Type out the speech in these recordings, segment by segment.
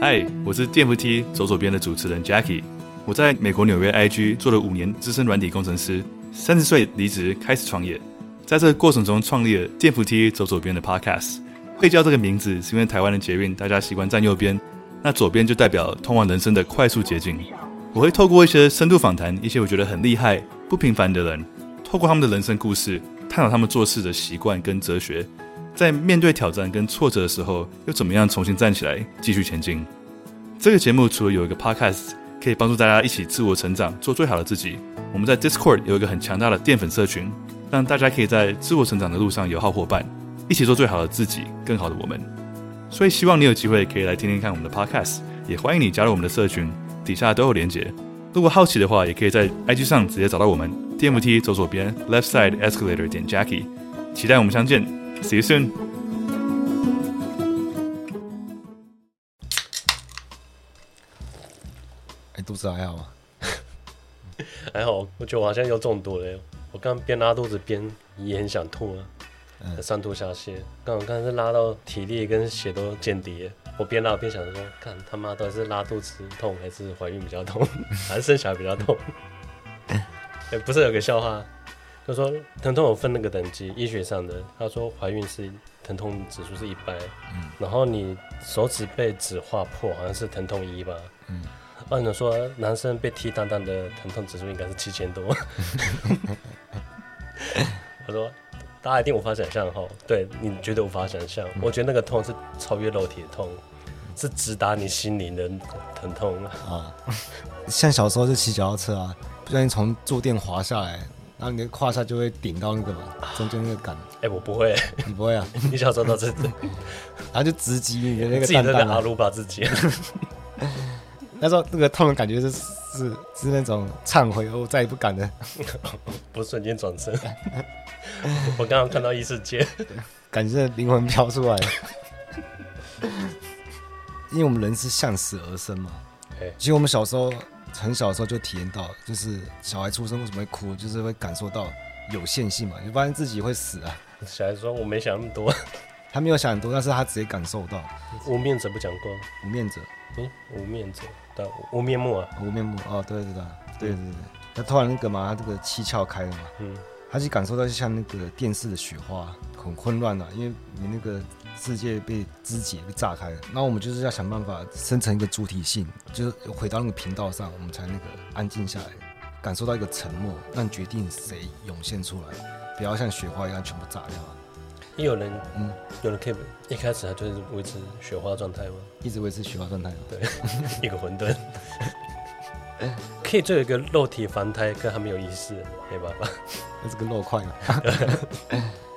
嗨，我是电扶梯走左边的主持人 Jackie。我在美国纽约 IG 做了五年资深软体工程师，三十岁离职开始创业，在这个过程中创立了电扶梯走左边的 Podcast。会叫这个名字是因为台湾的捷运大家习惯站右边，那左边就代表通往人生的快速捷径。我会透过一些深度访谈，一些我觉得很厉害、不平凡的人，透过他们的人生故事，探讨他们做事的习惯跟哲学。在面对挑战跟挫折的时候，又怎么样重新站起来，继续前进？这个节目除了有一个 podcast 可以帮助大家一起自我成长，做最好的自己，我们在 Discord 有一个很强大的淀粉社群，让大家可以在自我成长的路上有好伙伴，一起做最好的自己，更好的我们。所以希望你有机会可以来听听看我们的 podcast，也欢迎你加入我们的社群，底下都有连结。如果好奇的话，也可以在 IG 上直接找到我们，，DMT 走左边，Left Side Escalator 点 Jackie，期待我们相见。See you soon。哎，肚子还好吗？还好，我觉得我好像又中毒了。我刚边拉肚子边也很想吐啊，嗯、上吐下泻。刚刚是拉到体力跟血都见底。我边拉边想说，看他妈到底是拉肚子痛还是怀孕比较痛，还是生小孩比较痛？哎，不是有个笑话？他说疼痛有分那个等级，医学上的。他说怀孕是疼痛指数是一百，嗯，然后你手指被纸划破，好像是疼痛一吧，嗯，按理说男生被踢蛋蛋的疼痛指数应该是七千多。我说大家一定无法想象哈，对你绝对无法想象，嗯、我觉得那个痛是超越肉体的痛，是直达你心灵的疼痛啊。像小时候就骑脚踏车啊，不小心从坐垫滑下来。然后你的胯下就会顶到那个嘛，中间那个杆。哎、欸，我不会，你不会啊？你小时候都是，然后就直击你的那个蛋蛋。自己在阿鲁巴自己。那时候那个痛的感觉是是是那种忏悔，我再也不敢了。不瞬间转身。我刚刚看到异世界，感觉灵魂飘出来。因为我们人是向死而生嘛。欸、其实我们小时候。很小的时候就体验到，就是小孩出生为什么会哭，就是会感受到有限性嘛，就发现自己会死啊。小孩说：“我没想那么多。”他没有想很多，但是他直接感受到。无面者不讲过？无面者？嗯，无面者，对，无面目啊，无面目。哦，对对对，对对对。他突然那个嘛，他这个七窍开了嘛，嗯，他就感受到就像那个电视的雪花，很混乱啊，因为你那个。世界被肢解、被炸开了，那我们就是要想办法生成一个主体性，就是回到那个频道上，我们才那个安静下来，感受到一个沉默，让决定谁涌现出来，不要像雪花一样全部炸掉。也有人，嗯，有人可以一开始他就是维持雪花状态吗？一直维持雪花状态。对，一个混沌，可以做一个肉体凡胎，跟他没有意识，没办法，那是个肉块嘛。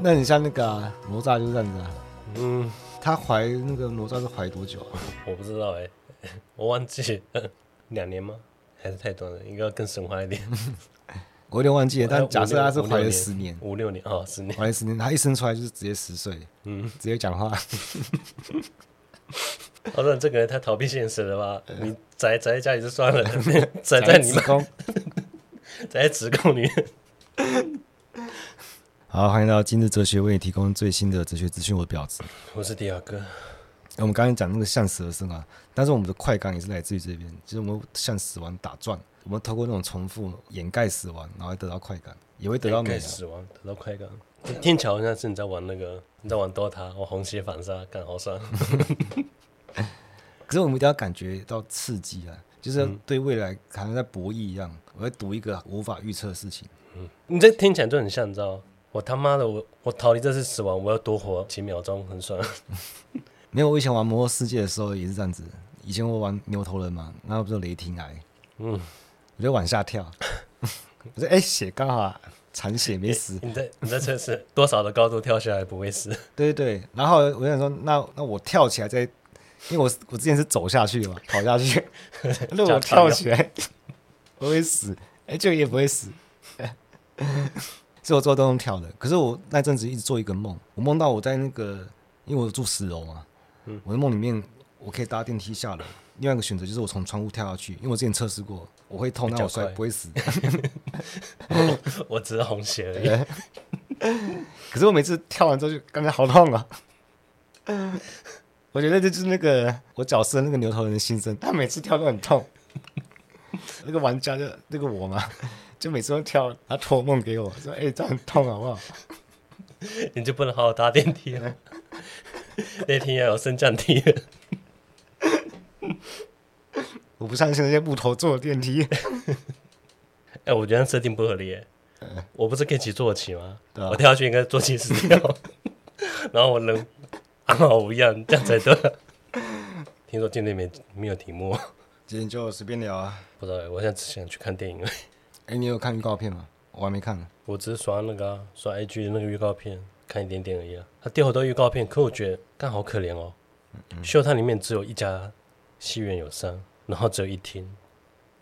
那你像那个啊，哪吒就是这样子啊，嗯，他怀那个哪吒是怀多久啊？我不知道哎、欸，我忘记 两年吗？还是太短了？应该要更神话一点。我有点忘记了，但假设他是怀了十年，五六年哦，十年，怀了十年，他一生出来就是直接十岁，嗯，直接讲话。我说这个人太逃避现实了吧？你宅宅在家里就算了，宅在你们宅在子宫里面。好，欢迎来到今日哲学，为你提供最新的哲学资讯。我的表子，我是迪亚哥。我们刚才讲那个向死而生啊，但是我们的快感也是来自于这边，就是我们向死亡打转，我们透过那种重复掩盖死亡，然后会得到快感，也会得到美。死亡得到快感，听起来好像是你在玩那个，你在玩 DOTA，我红血反杀，干好爽。可是我们一定要感觉到刺激啊，就是对未来好像在博弈一样，我在赌一个无法预测的事情。嗯，你这听起来就很像，你知道。我他妈的，我我逃离这次死亡，我要多活几秒钟，很爽。没有，我以前玩魔兽世界的时候也是这样子。以前我玩牛头人嘛，然后不是雷霆癌，嗯，我就往下跳。我说哎、欸，血刚好啊，残血没死。欸、你在你在测试多少的高度跳下来不会死？对对对。然后我想说，那那我跳起来再，因为我我之前是走下去嘛，跑下去，那我跳起来不会死，哎、欸，这个也不会死。是我做都能跳的，可是我那阵子一直做一个梦，我梦到我在那个，因为我住十楼嘛，嗯，我的梦里面我可以搭电梯下楼，另外一个选择就是我从窗户跳下去，因为我之前测试过，我会痛，但我摔不会死。我只是红鞋而已。可是我每次跳完之后就感觉好痛啊！我觉得这就是那个我角色那个牛头人的心声，他每次跳都很痛。那个玩家就那个我嘛，就每次都跳，他托梦给我说：“哎、欸，这样很痛好不好？”你就不能好好搭电梯了？电梯要有升降梯。我不相信那些木头做的电梯。哎、欸，我觉得设定不合理。嗯、我不是可以骑坐骑吗？啊、我跳下去应该坐骑死掉，然后我能安好无恙，这样才对。听说今天没没有题目，今天就随便聊啊。不知道，我现在只想去看电影了。哎、欸，你有看预告片吗？我还没看呢。我只是刷那个、啊、刷 IG 的那个预告片，看一点点而已啊。他掉好多预告片，可我觉得干好可怜哦。秀探里面只有一家戏院有上，然后只有一厅。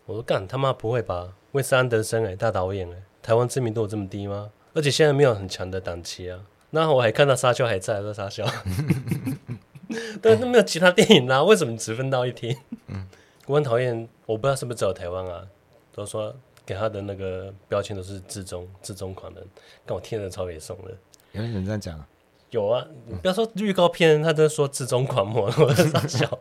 我说干他妈不会吧？韦斯安德森哎、欸，大导演哎、欸，台湾知名度有这么低吗？而且现在没有很强的档期啊。那我还看到沙丘还在，说沙丘，但是没有其他电影啦、啊。为什么只分到一厅？嗯，我很讨厌，我不知道是不是只有台湾啊，都说给他的那个标签都是自中自中狂人，跟我听着超给送的。有人这样讲啊。有啊，你不要说预告片，他都说至中狂魔，我在傻笑。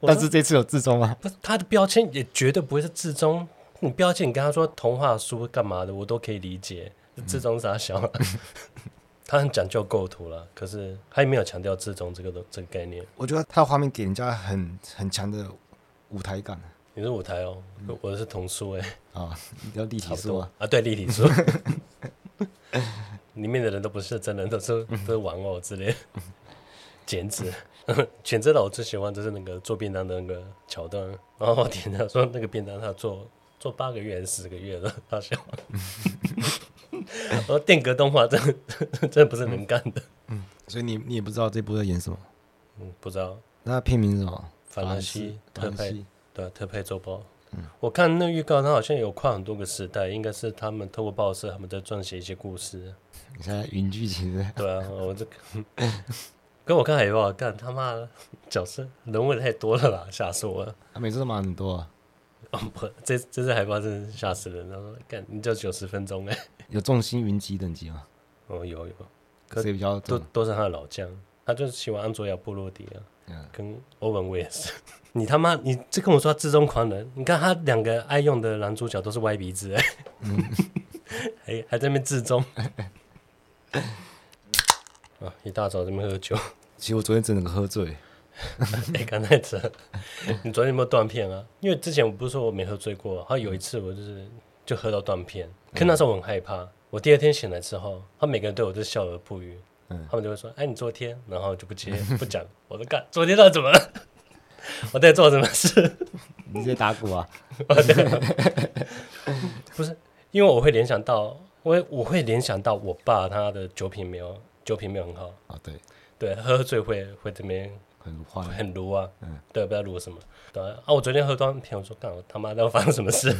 但是这次有至中吗？不是，他的标签也绝对不会是至中。你标签，你跟他说童话书干嘛的，我都可以理解。至中傻笑，他很讲究构图了，可是他也没有强调至中这个这个概念。我觉得他的画面给人家很很强的舞台感。你是舞台哦，我是童书哎。啊，要立体书啊？啊，对，立体书。里面的人都不是真人，都是都是玩偶之类的，剪纸。选择了我最喜欢就是那个做便当的那个桥段，然后我听他说那个便当他做做八个月还是十个月的，他笑。我说电格动画真的真的不是能干的。嗯，所以你你也不知道这部在演什么？嗯，不知道。那片名是什么？法兰西特派，对，特配周报。嗯，我看那预告，他好像有跨很多个时代，应该是他们透过报社，他们在撰写一些故事。你现在云剧情的？对啊，我这个 跟我看海报，干他妈的角色人物太多了啦，吓死我了！他每次都蛮很多啊。哦不，这这次海报真是吓死人了！干，你就九十分钟哎。有众星云集等级吗？哦，有有。可是比较都都是他的老将，他就是喜欢安卓亚布罗迪啊。跟欧文威也是，你他妈你这跟我说至中狂人，你看他两个爱用的男主角都是歪鼻子哎，嗯、还还在那边至中，啊 一大早这边喝酒，其实我昨天真的喝醉，哎刚才这，你昨天有没有断片啊？因为之前我不是说我没喝醉过，他有一次我就是就喝到断片，可那时候我很害怕，我第二天醒来之后，他每个人对我都笑而不语。他们就会说：“哎，你昨天，然后就不接不讲。”我都：“干，昨天到底怎么了？我在做什么事？你在打鼓啊？不是，因为我会联想到，我我会联想到我爸他的酒品没有酒品没有很好啊。对对，喝醉会会这边很坏很卢啊。嗯，对，不知道卢什么。对啊，我昨天喝多片，我说干，我他妈的发生什么事？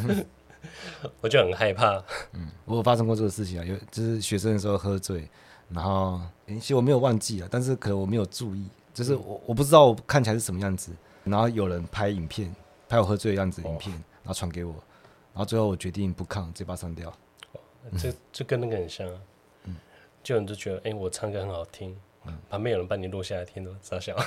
我就很害怕。嗯，我有发生过这个事情啊，有就是学生的时候喝醉。然后，其实我没有忘记了，但是可能我没有注意，就是我我不知道我看起来是什么样子。然后有人拍影片，拍我喝醉的样子的影片，哦、然后传给我，然后最后我决定不看，直接把它删掉。哦、这这跟那个很像啊，嗯，就有人就觉得，哎，我唱歌很好听，嗯、旁边有人帮你录下来听都傻笑。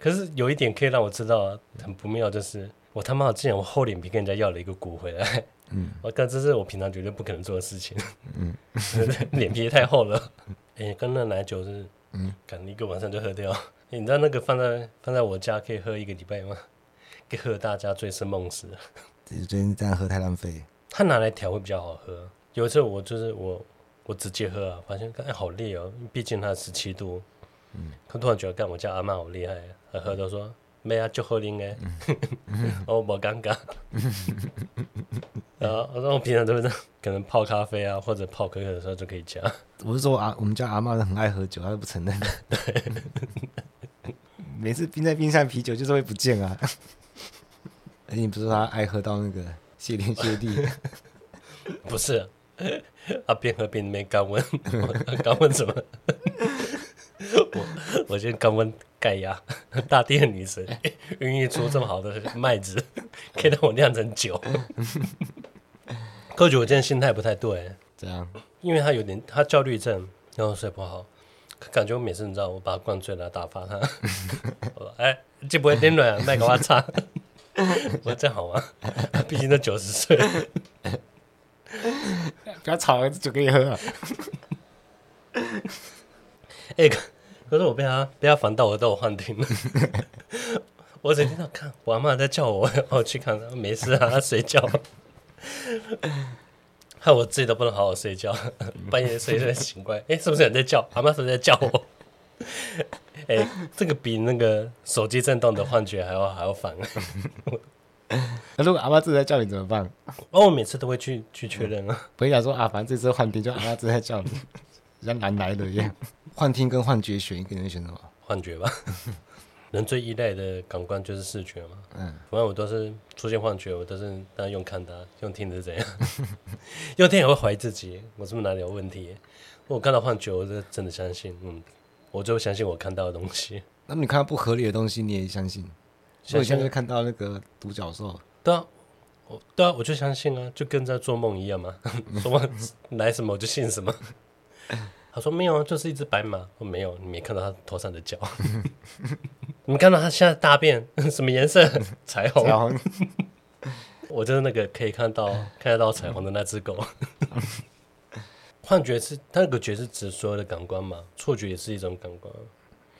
可是有一点可以让我知道啊，很不妙，就是我他妈竟然我厚脸皮跟人家要了一个鼓回来。嗯，我干，这是我平常绝对不可能做的事情。嗯，脸皮也太厚了。哎、欸，刚那奶酒是，嗯，干一个晚上就喝掉。欸、你知道那个放在放在我家可以喝一个礼拜吗？可以喝大家醉生梦死。最近这样喝太浪费。他拿来调会比较好喝。有一次我就是我我直接喝啊，发现哎好烈哦，毕竟它十七度。嗯，他突然觉得干我家阿妈好厉害，喝喝都说。没啊，就喝啉诶，我不尴尬。然后，我平常都是可能泡咖啡啊，或者泡可可的时候就可以加。我是说啊，我们家阿妈很爱喝酒，她都不承认。每次冰在冰箱啤酒就是会不见啊。而且你不是说她爱喝到那个谢天谢地？不是，啊边喝边没干温，干温什么？我我先肛温。盖亚，大地的女神，孕育出这么好的麦子，可以让我酿成酒。喝酒我今天心态不太对，这样？因为他有点，他焦虑症，然后睡不好，感觉我每次你知道，我把他灌醉了，打发他。我说：“哎，这不会点暖，卖给我擦。”我说：“这样好吗？毕竟都九十岁了，不要吵了，酒可以喝啊。”哎，可是我被他被他烦到，我都有幻听了。我整天在看，我阿妈在叫我，我去看，没事啊，他睡觉。害我自己都不能好好睡觉，半夜睡睡醒过来，哎，是不是有人在叫？阿妈是不是在叫我？哎，这个比那个手机震动的幻觉还要还要烦。那如果阿妈自己在叫你怎么办？哦，我每次都会去去确认啊。我跟你讲说啊，反正这次幻听就阿妈自己在叫你，像难来的一样。幻听跟幻觉选一个，你会选什么？幻觉吧。人最依赖的感官就是视觉嘛。嗯，反正我都是出现幻觉，我都是当然用看的，用听的是怎样？用听也会怀疑自己，我是不是哪里有问题？我看到幻觉，我是真的相信，嗯，我就相信我看到的东西。那么你看到不合理的东西，你也相信？所以现在看到那个独角兽，对啊，我对啊，我就相信啊，就跟在做梦一样嘛，什么来什么我就信什么。他说没有，就是一只白马。我没有，你没看到他头上的角。你看到他现在大便什么颜色？彩虹。彩虹我就是那个可以看到看得到彩虹的那只狗。幻觉是，它那个觉是指所有的感官嘛？错觉也是一种感官。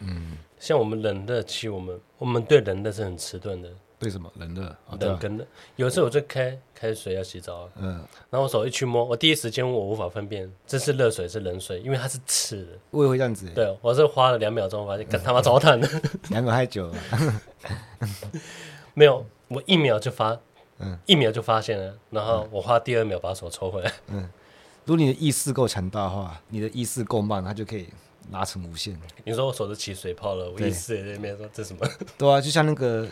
嗯，像我们人的，其实，我们我们对人的是很迟钝的。为什么冷热？冷跟热。有一次我就开开水要洗澡，嗯，然后我手一去摸，我第一时间我无法分辨这是热水是冷水，因为它是刺的。我也会这样子。对，我是花了两秒钟发现，干他妈糟蹋的。两秒太久了。没有，我一秒就发，嗯，一秒就发现了，然后我花第二秒把手抽回来。嗯，如果你的意识够强大的话，你的意识够慢，它就可以拉成无限。你说我手都起水泡了，我意识也在那边说这什么？对啊，就像那个。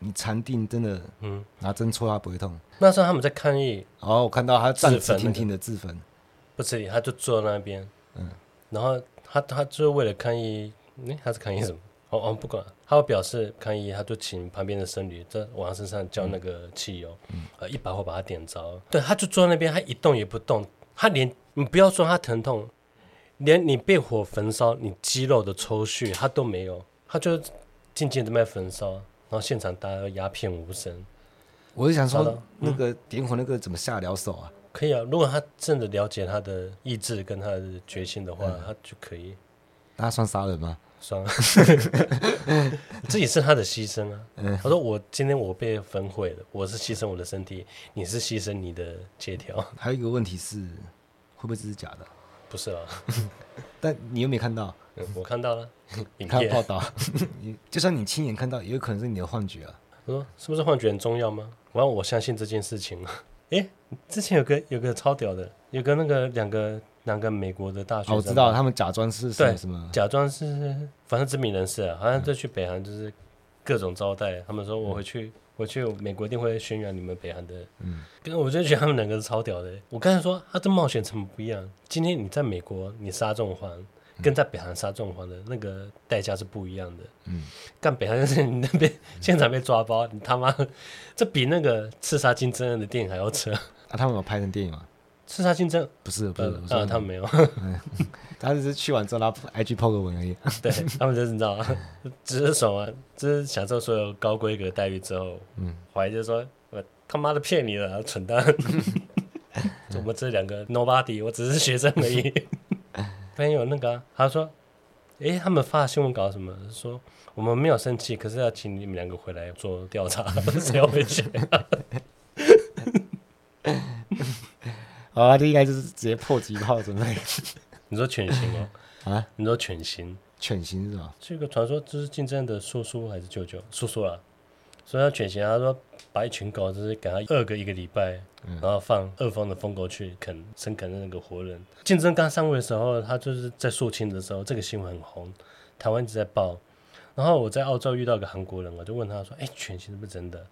你禅定真的，嗯，拿针戳它不会痛。那时候他们在抗议，哦，我看到他站直挺挺的。自焚，不是，他就坐在那边，嗯，然后他他就是为了抗议，哎，他是抗议什么？哦哦，不管，他会表示抗议，他就请旁边的僧侣在往他身上浇那个汽油，嗯，呃，一把火把他点着。对，他就坐在那边，他一动也不动，他连你不要说他疼痛，连你被火焚烧，你肌肉的抽搐他都没有，他就静静的在焚烧。然后现场大家鸦片无声，我就想说，嗯、那个点火那个怎么下得了手啊？可以啊，如果他真的了解他的意志跟他的决心的话，嗯、他就可以。那他算杀人吗？算了，这也是他的牺牲啊。他、嗯、说：“我今天我被焚毁了，我是牺牲我的身体，你是牺牲你的借条。”还有一个问题是，会不会这是假的？不是啊，但你又没看到。我看到了，你看报道，就算你亲眼看到，也有可能是你的幻觉啊。我说是不是幻觉很重要吗？我要我相信这件事情。哎，之前有个有个超屌的，有个那个两个两个美国的大学生，我知道他们假装是什么，假装是反正知名人士啊，好像就去北韩就是各种招待。他们说我回去回去美国一定会宣扬你们北韩的，嗯，跟我就觉得他们两个是超屌的。我刚才说他这冒险成本不一样，今天你在美国你杀这种环。跟在北韩杀中环的那个代价是不一样的。嗯，干北韩就是你那边现场被抓包，你他妈这比那个刺杀金正恩的电影还要扯。啊，他们有拍成电影吗？刺杀竞争不是不是，啊，他们没有。他只是去完之后，然后 IG 抛个文而已。对他们就是你知道吗？只是爽啊，只是享受所有高规格待遇之后，嗯，怀疑就说我他妈的骗你了，蠢蛋！我们这两个 nobody，我只是学生而已。朋友那个、啊，他说：“诶，他们发新闻稿什么？说我们没有生气，可是要请你们两个回来做调查，谁要回去？”好啊，这应该就是直接破击炮准备。你说犬型哦？啊？你说犬型？犬型是吧？这个传说就是金正恩的叔叔还是舅舅？叔叔啊。所以他犬型，他说把一群狗就是给他饿个一个礼拜，然后放饿疯的疯狗去啃生啃的那个活人。竞争刚上位的时候，他就是在肃清的时候，这个新闻很红，台湾一直在报。然后我在澳洲遇到一个韩国人，我就问他说：“哎，犬型是不是真的？”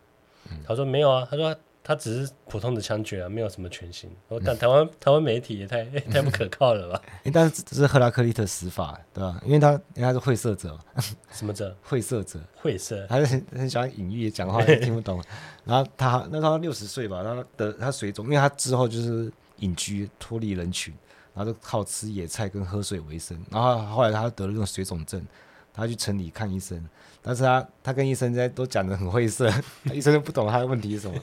他说：“没有啊。”他说。他只是普通的枪决啊，没有什么全新。我 但台湾、嗯、台湾媒体也太 太不可靠了吧？但是这是赫拉克利特死法，对吧？因为他因为他是会色者，什么者？会色者，会色，他是很很喜欢隐喻，讲话也听不懂。然后他那时候六十岁吧，他的他水肿，因为他之后就是隐居脱离人群，然后就靠吃野菜跟喝水为生。然后后来他得了那种水肿症，他去城里看医生，但是他他跟医生在都讲的很晦涩，医生都不懂他的问题是什么。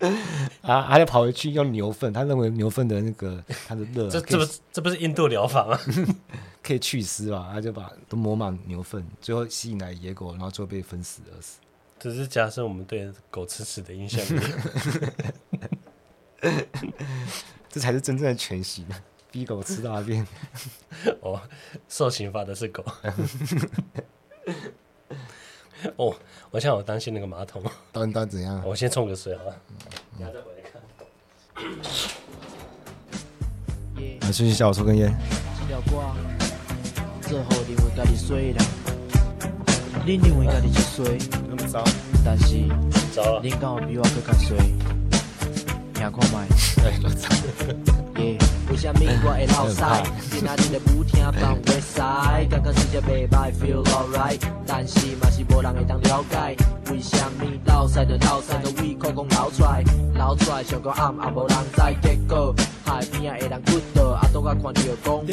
啊，他就跑回去用牛粪，他认为牛粪的那个他的热，这这不这不是印度疗法吗？可以祛湿吧？他就把都抹满牛粪，最后吸引来野狗，然后最后被分死而死。只是加深我们对狗吃屎的印象。这才是真正的犬习，逼狗吃大便。哦，受刑罚的是狗。哦，我现在好担心那个马桶。到底到底怎样？我先冲个水好了，等下再回来看。来，继续小我抽根烟。你认为家己是衰，但是你敢有比我更较衰？听看麦，为什么我会老塞？今仔日的舞厅放袂使，感觉世界袂歹，feel alright，但是嘛是无人会当了解，为什么老塞的老塞的胃口讲流出来，流出来上个暗也无人知，结果海边啊的人骨头，啊都甲看着讲。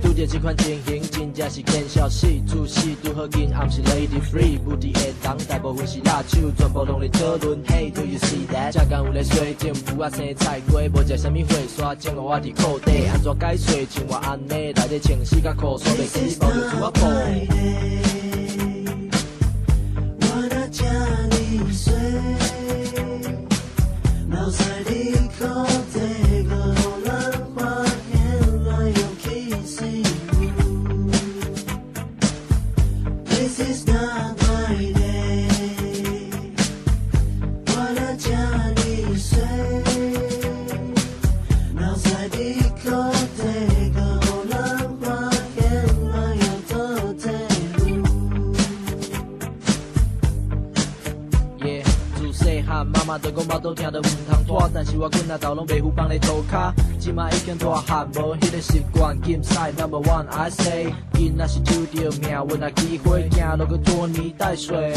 拄着这款情形，真正是见笑死，出事拄好紧，暗是 lady free，不敌的人大部分是辣手，全部拢咧讨论。Hey do you see that？食干有咧水，政府啊生菜瓜，无食啥物花沙，种个我伫裤底，安怎解洗？像我安尼，内底穿四甲裤，所以起包着厝仔布。我困啊，头拢袂赴放咧涂骹，即马已经大汉，无迄个习惯。金赛 number one I say，囡仔是抽着命运啊机会，行路个拖泥带水，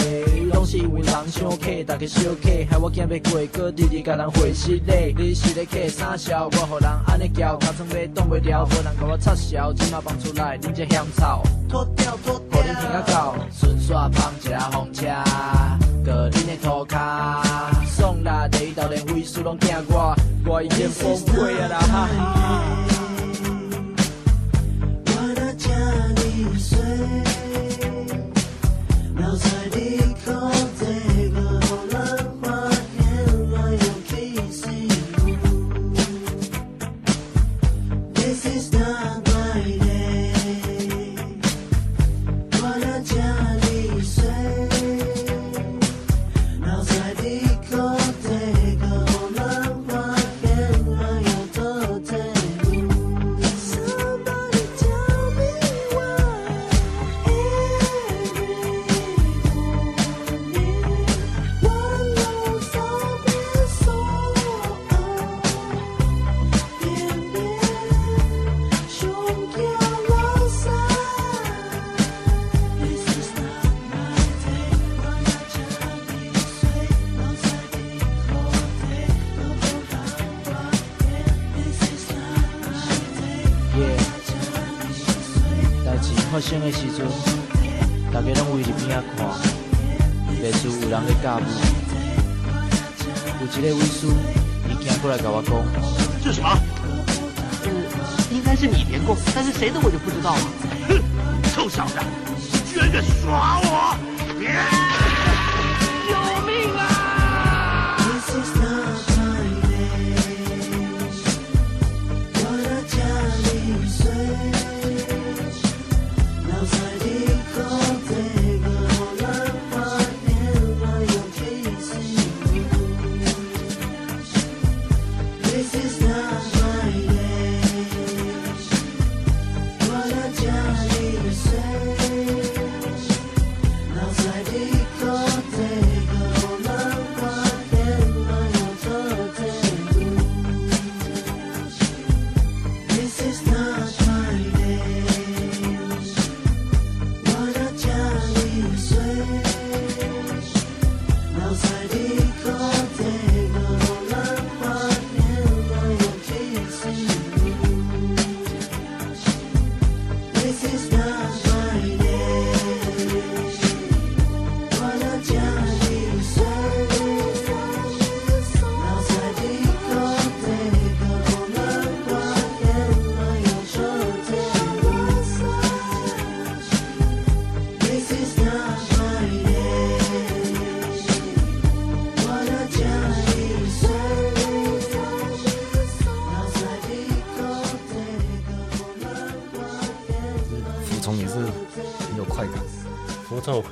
拢是因为人伤客，大家小客，害我惊要过过日日甲人会失礼。你是咧客三小，我互人安尼叫，尻川要挡袂牢，无人甲我插销，即马放出来，恁这香草，脱掉脱掉，互你听个够，顺煞放一下风车。个恁的涂骹，爽啦，第一道连位数拢惊我，我已经崩溃啊啦！哈阵，大家拢围伫边仔看，袂输有人咧教舞。有一个位叔，伊行过来甲我讲，是什么？嗯，应该是你连过，但是谁的我就不知道了。哼，臭小子，居然敢耍我！救命啊！脚踩地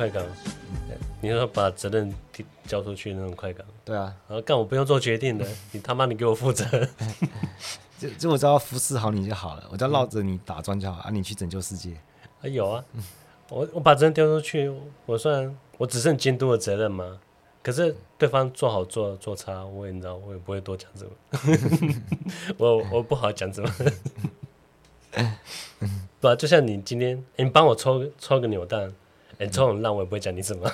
快感，你说把责任交出去那种快感。对啊，然后干我不用做决定的，你他妈你给我负责。就就我只要服侍好你就好了，我只要绕着你打转就好，啊，你去拯救世界。啊有啊，我我把责任丢出去，我算我只剩监督的责任嘛。可是对方做好做做差，我也你知道，我也不会多讲什么。我我不好讲什么。对、啊，就像你今天，欸、你帮我抽抽个扭蛋，哎、欸，抽很烂，我也不会讲你什么。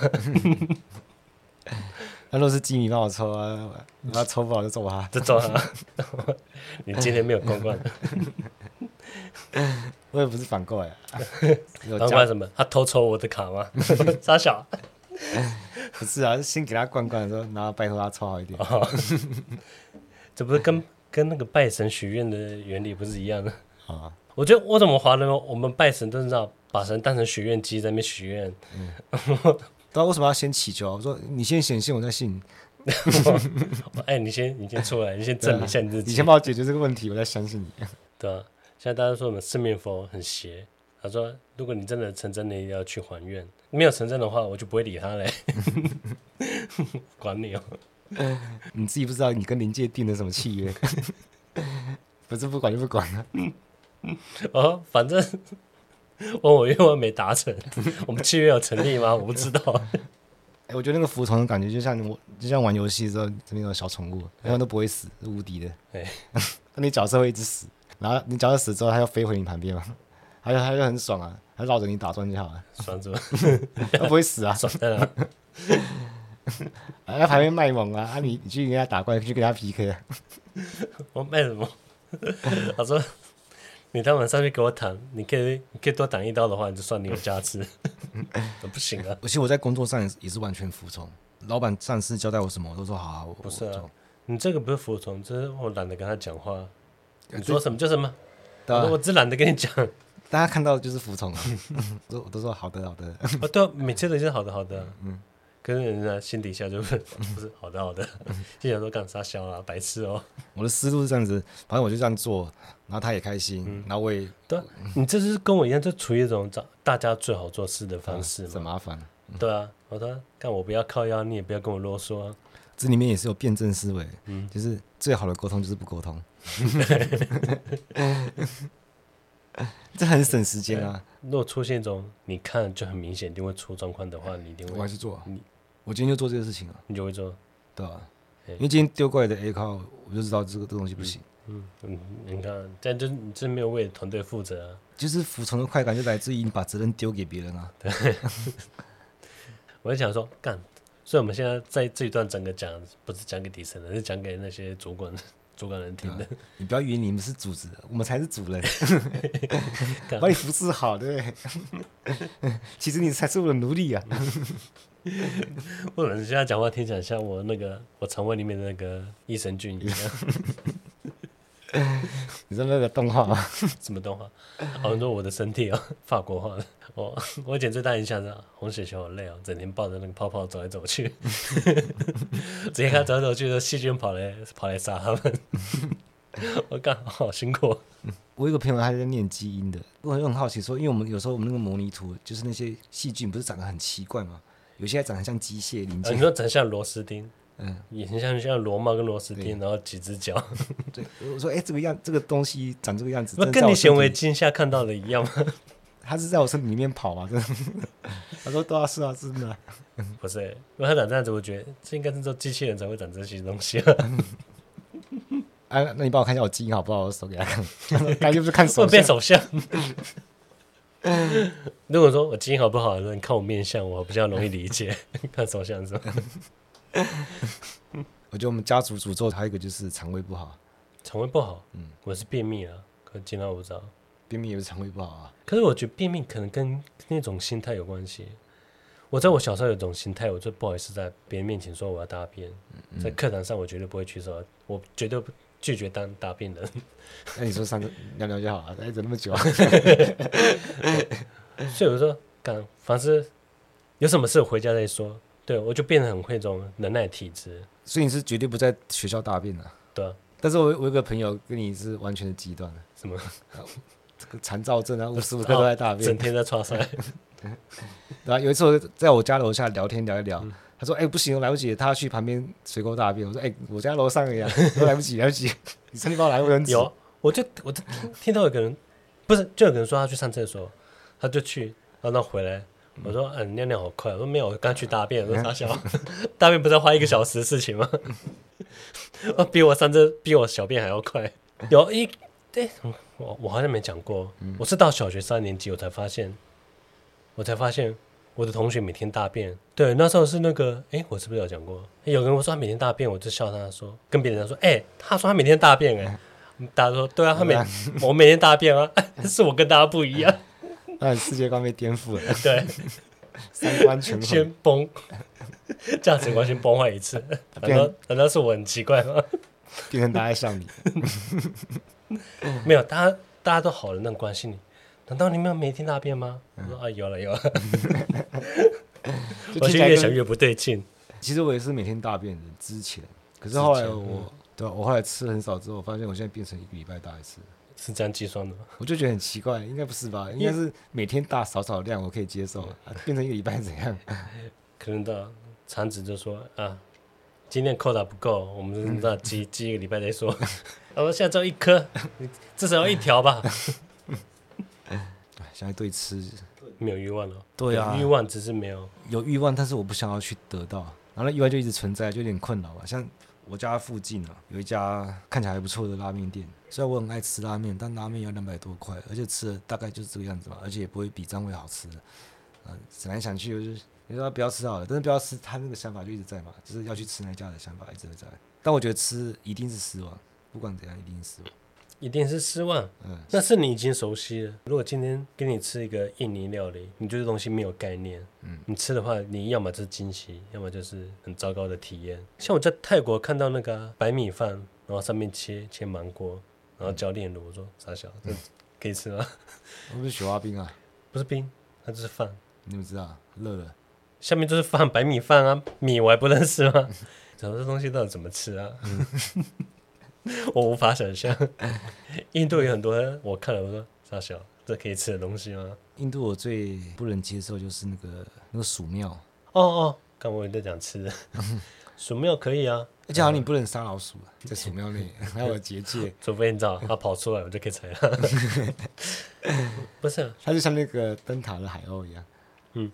那若是基米帮我抽啊，他抽不好就揍他，就揍他。你今天没有公关，我也不是反过来。反过来什么？他偷抽我的卡吗？傻小。不是啊，是先给他灌灌的时候，然后拜托他抽好一点。哦、这不是跟跟那个拜神许愿的原理不是一样的？啊，我觉得我怎么华人，我们拜神都是知道把神当成许愿机在那边许愿。嗯。那为什么要先祈求？我说你先显现，我再信。哎、欸，你先，你先出来，你先证明一下你自己。你先帮我解决这个问题，我再相信你。对啊，现在大家说我们四面佛很邪。他说，如果你真的成真的要去还愿，没有成真的话，我就不会理他嘞。管你哦。你自己不知道你跟灵界定的什么契约？不是不管就不管了。哦，反正。我我愿望没达成，我们契约有成立吗？我不知道。哎、欸，我觉得那个服从的感觉，就像我就像玩游戏的时候，这边有小宠物，他们都不会死，是无敌的。哎，那你角色会一直死，然后你角色死之后，它要飞回你旁边嘛，他就他就很爽啊，它绕着你打转就好了，爽着，它不会死啊，爽在哪？啊，在旁边卖萌啊，啊你你去跟他打怪，去跟他 PK 啊。我卖什么？他说。你当晚上去给我躺，你可以你可以多挡一刀的话，你就算你有价值。不行啊！而且我在工作上也是完全服从，老板上司交代我什么，我都说好，啊。我不是啊，你这个不是服从，这是我懒得跟他讲话。你说什么就什么，我只懒得跟你讲。大家看到的就是服从啊，我都说好的好的。啊，对啊，每次都是好的好的。嗯。跟人家心底下就是 不是好的好的，心想说干啥笑啊，白痴哦。我的思路是这样子，反正我就这样做，然后他也开心，嗯、然后我也对。你这是跟我一样，就处于一种找大家最好做事的方式嘛。很麻烦。对啊，我说干我不要靠腰，你也不要跟我啰嗦、啊。这里面也是有辩证思维，嗯，就是最好的沟通就是不沟通。这很省时间啊。如果出现一种你看就很明显一定会出状况的话，你一定会。我还是做你。我今天就做这个事情了，你就会做，对吧？因为今天丢过来的 A 靠，我就知道这个这东西不行。嗯嗯，你看，这样就你真没有为团队负责啊。就是服从的快感就来自于你把责任丢给别人啊。对。我就想说，干，所以我们现在在这一段整个讲，不是讲给底层的，是讲给那些主管、主管人听的。你不要以为你们是组织，我们才是主人。把你服侍好，对不对？其实你才是我的奴隶啊。或者你现在讲话听起来像我那个我肠胃里面的那个益生菌一样。你知道那个动画吗？什么动画？好像说我的身体哦，法国话的。我我以前最大印象是红血球好累哦，整天抱着那个泡泡走来走去。直接看走来走去的细菌跑来跑来杀他们。我干好辛苦。我有个朋友他在念基因的，我很好奇说，因为我们有时候我们那个模拟图就是那些细菌不是长得很奇怪吗？有些还长得像机械零件，你说长得像螺丝钉，嗯，也很像像螺帽跟螺丝钉，然后几只脚。对，我说，哎、欸，这个样，这个东西长这个样子，那跟你显微镜下看到的一样吗？他是在我身体里面跑吗？真的？他说，对啊，是啊，真的。不是、欸，因为他长这样子，我觉得这应该是做机器人才会长这些东西、啊。哎、啊，那你帮我看一下我基因好不好？我手给他看，感觉不是看手，变手相。如果说我基因好不好，你看我面相，我比较容易理解。看手相是吧？我觉得我们家族诅咒还有一个就是肠胃不好。肠胃不好，嗯，我是便秘啊，可是今天我不知道。便秘也是肠胃不好啊。可是我觉得便秘可能跟那种心态有关系。我在我小时候有种心态，我就不好意思在别人面前说我要大便。嗯、在课堂上我绝对不会去说，我绝对不。拒绝当大便人，那你说上个尿尿就好了，哎，怎么那么久啊？所以我说，干，凡是有什么事回家再说。对，我就变得很会这种忍耐体质。所以你是绝对不在学校大便的？对啊。但是我我有个朋友跟你是完全的极端的，什么？这个残躁症啊，无时无刻都在大便，整天在床上。然后有一次我在我家楼下聊天聊一聊，他说：“哎，不行，我来不及，他要去旁边水沟大便。”我说：“哎，我家楼上的呀，都来不及，来不及，你身体帮我来，不及 有，我就我就听听到有个人，不是，就有个人说他去上厕所，他就去，然后他回来。”我说：“嗯，尿尿好快。”我说：“没有，我刚去大便。”我说：“傻笑，大便不是要花一个小时的事情吗？比我上次比我小便还要快。有一对，我我好像没讲过。我是到小学三年级，我才发现，我才发现我的同学每天大便。对，那时候是那个，哎，我是不是有讲过？有人我说他每天大便，我就笑他说，跟别人说，哎，他说他每天大便，哎，大家说对啊，他每我每天大便啊，是我跟大家不一样。”那你世界观被颠覆了，对，三观全先崩，价值观先崩坏一次。难道难道是我很奇怪吗？变成大家像你，没有，大家大家都好人，那关心你。难道你们每天大便吗？我说啊，有了有了。我现在越想越不对劲。其实我也是每天大便的之前，可是后来我对我后来吃很少之后，我发现我现在变成一个礼拜大一次。是这样计算的吗？我就觉得很奇怪，应该不是吧？应该是每天大少少量，我可以接受。啊、变成一个礼拜怎样？可能的厂子就说啊，今天扣打不够，我们那积积一个礼拜再说。我说现在只有一颗，至少要一条吧。现在对吃没有欲望了。对啊，欲望只是没有有欲望，但是我不想要去得到，然后欲望就一直存在，就有点困扰吧。像我家附近啊，有一家看起来还不错的拉面店。虽然我很爱吃拉面，但拉面要两百多块，而且吃的大概就是这个样子嘛，而且也不会比张伟好吃。嗯，想来想去，就是你说不要吃好了，但是不要吃，他那个想法就一直在嘛，就是要去吃那家的想法一直在。但我觉得吃一定是失望，不管怎样，一定是失望。一定是失望。嗯，那是你已经熟悉了。如果今天给你吃一个印尼料理，你对这东西没有概念，嗯，你吃的话，你要么就是惊喜，要么就是很糟糕的体验。像我在泰国看到那个白米饭，然后上面切切芒果。然后浇炼乳，我说傻小，这可以吃吗？我不是雪花冰啊，不是冰，它就是饭。你怎么知道？热了。下面就是饭，白米饭啊，米我还不认识吗？怎么这东西到底怎么吃啊？我无法想象。印度有很多，我看了我说傻小，这可以吃的东西吗？印度我最不能接受就是那个那个鼠庙。哦哦，刚我也在讲吃的，鼠庙可以啊。而且好像你不能杀老鼠，在鼠庙内 还有结界，除非你知道它跑出来，我就可以踩它。不是、啊，它就像那个灯塔的海鸥一样。嗯，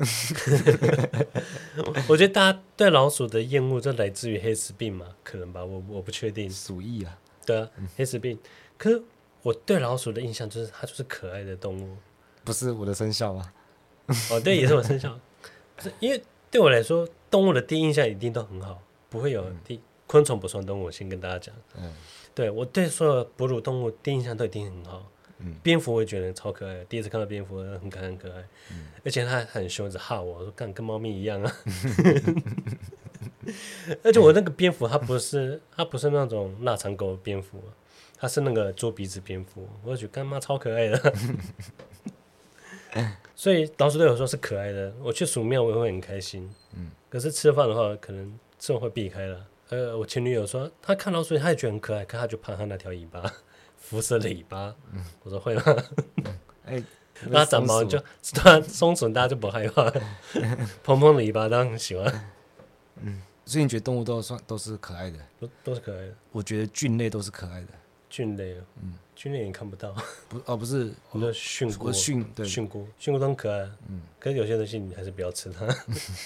我觉得大家对老鼠的厌恶就来自于黑死病嘛，可能吧，我我不确定。鼠疫啊，对啊，黑死病。可是我对老鼠的印象就是它就是可爱的动物，不是我的生肖吗？哦，对，也是我生肖。是因为对我来说，动物的第一印象一定都很好，不会有第。昆虫不算动物，我先跟大家讲。嗯，对我对所有哺乳动物第一印象都一定很好。嗯，蝙蝠我也觉得超可爱，第一次看到蝙蝠很可爱很可爱。嗯，而且它还很凶，一直哈我，我说干跟猫咪一样啊。而且我那个蝙蝠它不是它不是那种腊肠狗蝙蝠，它是那个猪鼻子蝙蝠，我就觉得干妈超可爱的。所以老鼠对我说是可爱的，我去鼠庙我也会很开心。嗯，可是吃饭的话，可能这种会避开了。呃，我前女友说，她看老鼠，她也觉得很可爱，可她就怕它那条尾巴，辐射的尾巴。嗯、我说会吗？哎、嗯，那长毛就它松鼠，大家就不害怕。蓬蓬的尾巴，当然很喜欢。嗯，所以你觉得动物都算都是可爱的？都都是可爱的。我觉得菌类都是可爱的。菌类，嗯，菌类你看不到。不，哦，不是，我说菌菇，菌对菌菇，菌菇都很可爱。嗯，可是有些东西你还是不要吃它。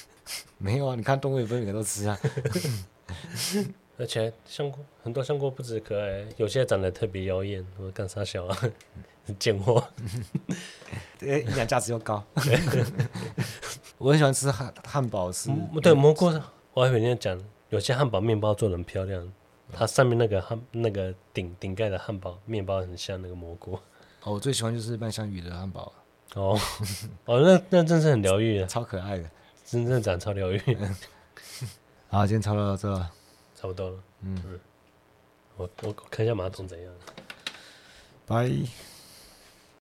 没有啊，你看动物也不是每个都吃啊。而且香菇很多，香菇不止可爱，有些长得特别妖艳。我干啥小啊？贱货！营养价值又高。我很喜欢吃汉汉堡，是。对蘑菇，我还以为你讲，有些汉堡面包做的很漂亮，它上面那个汉那个顶顶盖的汉堡面包很像那个蘑菇。哦，我最喜欢就是麦香鱼的汉堡。哦哦，那那真是很疗愈的，超可爱的，真正长超疗愈。好，今天差不多到这，差不多了。嗯，嗯，我我看一下马桶怎样。拜。